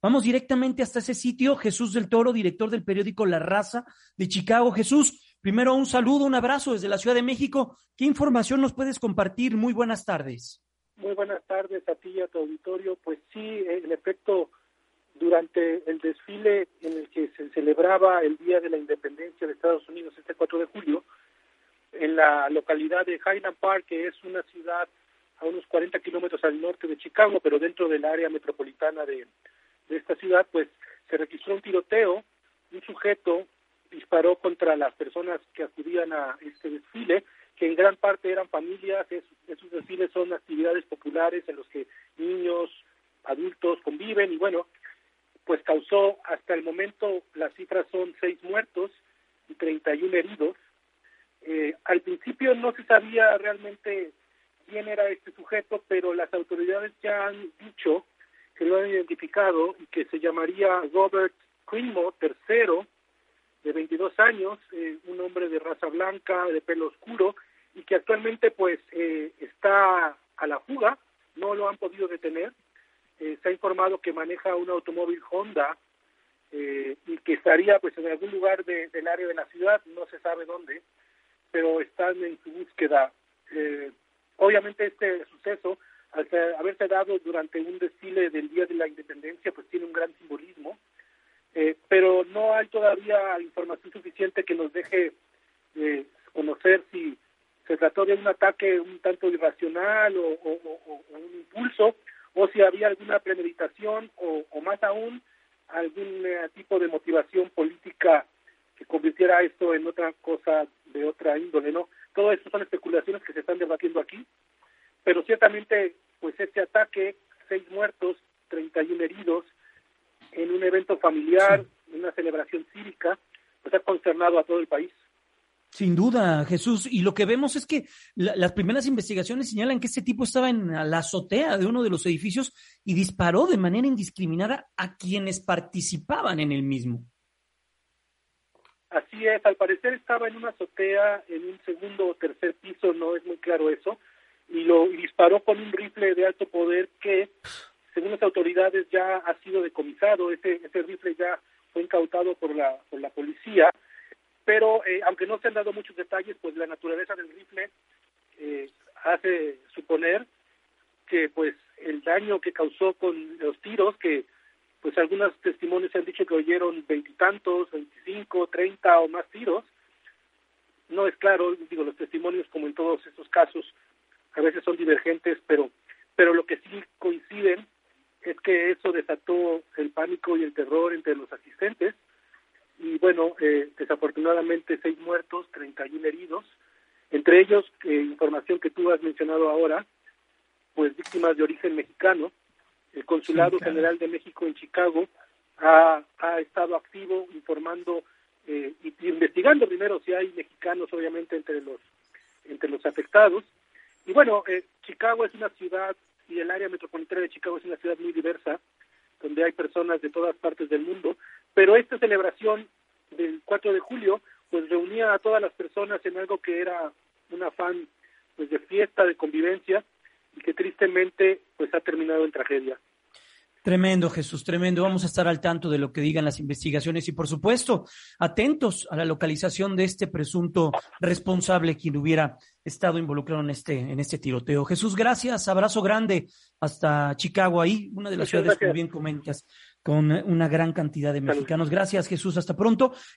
Vamos directamente hasta ese sitio. Jesús del Toro, director del periódico La Raza de Chicago. Jesús, primero un saludo, un abrazo desde la Ciudad de México. ¿Qué información nos puedes compartir? Muy buenas tardes. Muy buenas tardes a ti y a tu auditorio. Pues sí, en efecto, durante el desfile en el que se celebraba el Día de la Independencia de Estados Unidos este 4 de julio, en la localidad de Highland Park, que es una ciudad a unos 40 kilómetros al norte de Chicago, pero dentro del área metropolitana de, de esta ciudad, pues se registró un tiroteo, un sujeto disparó contra las personas que acudían a este desfile, que en gran parte eran familias, esos desfiles son actividades populares en los que niños, adultos conviven y bueno, pues causó hasta el momento, las cifras son seis muertos y 31 heridos. Eh, al principio no se sabía realmente quién era este sujeto, pero las autoridades ya han dicho que lo han identificado y que se llamaría Robert Crimo III, de 22 años, eh, un hombre de raza blanca, de pelo oscuro, y que actualmente pues eh, está a la fuga, no lo han podido detener. Eh, se ha informado que maneja un automóvil Honda y que estaría pues en algún lugar del área de la ciudad, no se sabe dónde, pero están en su búsqueda. obviamente este suceso haberse dado durante un desfile del Día de la Independencia, pues tiene un gran simbolismo, eh, pero no hay todavía información suficiente que nos deje eh, conocer si se trató de un ataque un tanto irracional o, un impulso, o si había alguna premeditación o, más aún algún eh, tipo de motivación política que convirtiera esto en otra cosa de otra índole, ¿no? Todo esto son especulaciones que se están debatiendo aquí pero ciertamente pues este ataque, seis muertos, 31 heridos, en un evento familiar, en una celebración cívica, pues ha consternado a todo el país. Sin duda, Jesús. Y lo que vemos es que las primeras investigaciones señalan que este tipo estaba en la azotea de uno de los edificios y disparó de manera indiscriminada a quienes participaban en el mismo. Así es, al parecer estaba en una azotea, en un segundo o tercer piso, no es muy claro eso, disparó con un rifle de alto poder que, según las autoridades, ya ha sido decomisado. Ese, ese rifle ya fue incautado por la, por la policía, pero eh, aunque no se han dado muchos detalles, pues la naturaleza del rifle eh, hace suponer que pues el daño que causó con los tiros, que pues algunos testimonios han dicho que oyeron veintitantos, veinticinco, treinta o más tiros, no es claro, digo, los testimonios como en todos estos casos a veces son divergentes, pero, pero lo que sí coinciden es que eso desató el pánico y el terror entre los asistentes. Y bueno, eh, desafortunadamente seis muertos, 31 heridos, entre ellos, eh, información que tú has mencionado ahora, pues víctimas de origen mexicano. El Consulado General de México en Chicago ha, ha estado activo informando eh, y investigando primero si hay mexicanos, obviamente, entre los entre los afectados y bueno, eh, Chicago es una ciudad y el área metropolitana de Chicago es una ciudad muy diversa, donde hay personas de todas partes del mundo, pero esta celebración del 4 de julio pues reunía a todas las personas en algo que era un afán pues de fiesta, de convivencia y que tristemente pues ha terminado en tragedia. Tremendo, Jesús, tremendo. Vamos a estar al tanto de lo que digan las investigaciones y, por supuesto, atentos a la localización de este presunto responsable quien hubiera estado involucrado en este, en este tiroteo. Jesús, gracias. Abrazo grande hasta Chicago, ahí, una de las ciudades, como bien comentas, con una gran cantidad de mexicanos. Gracias, Jesús. Hasta pronto.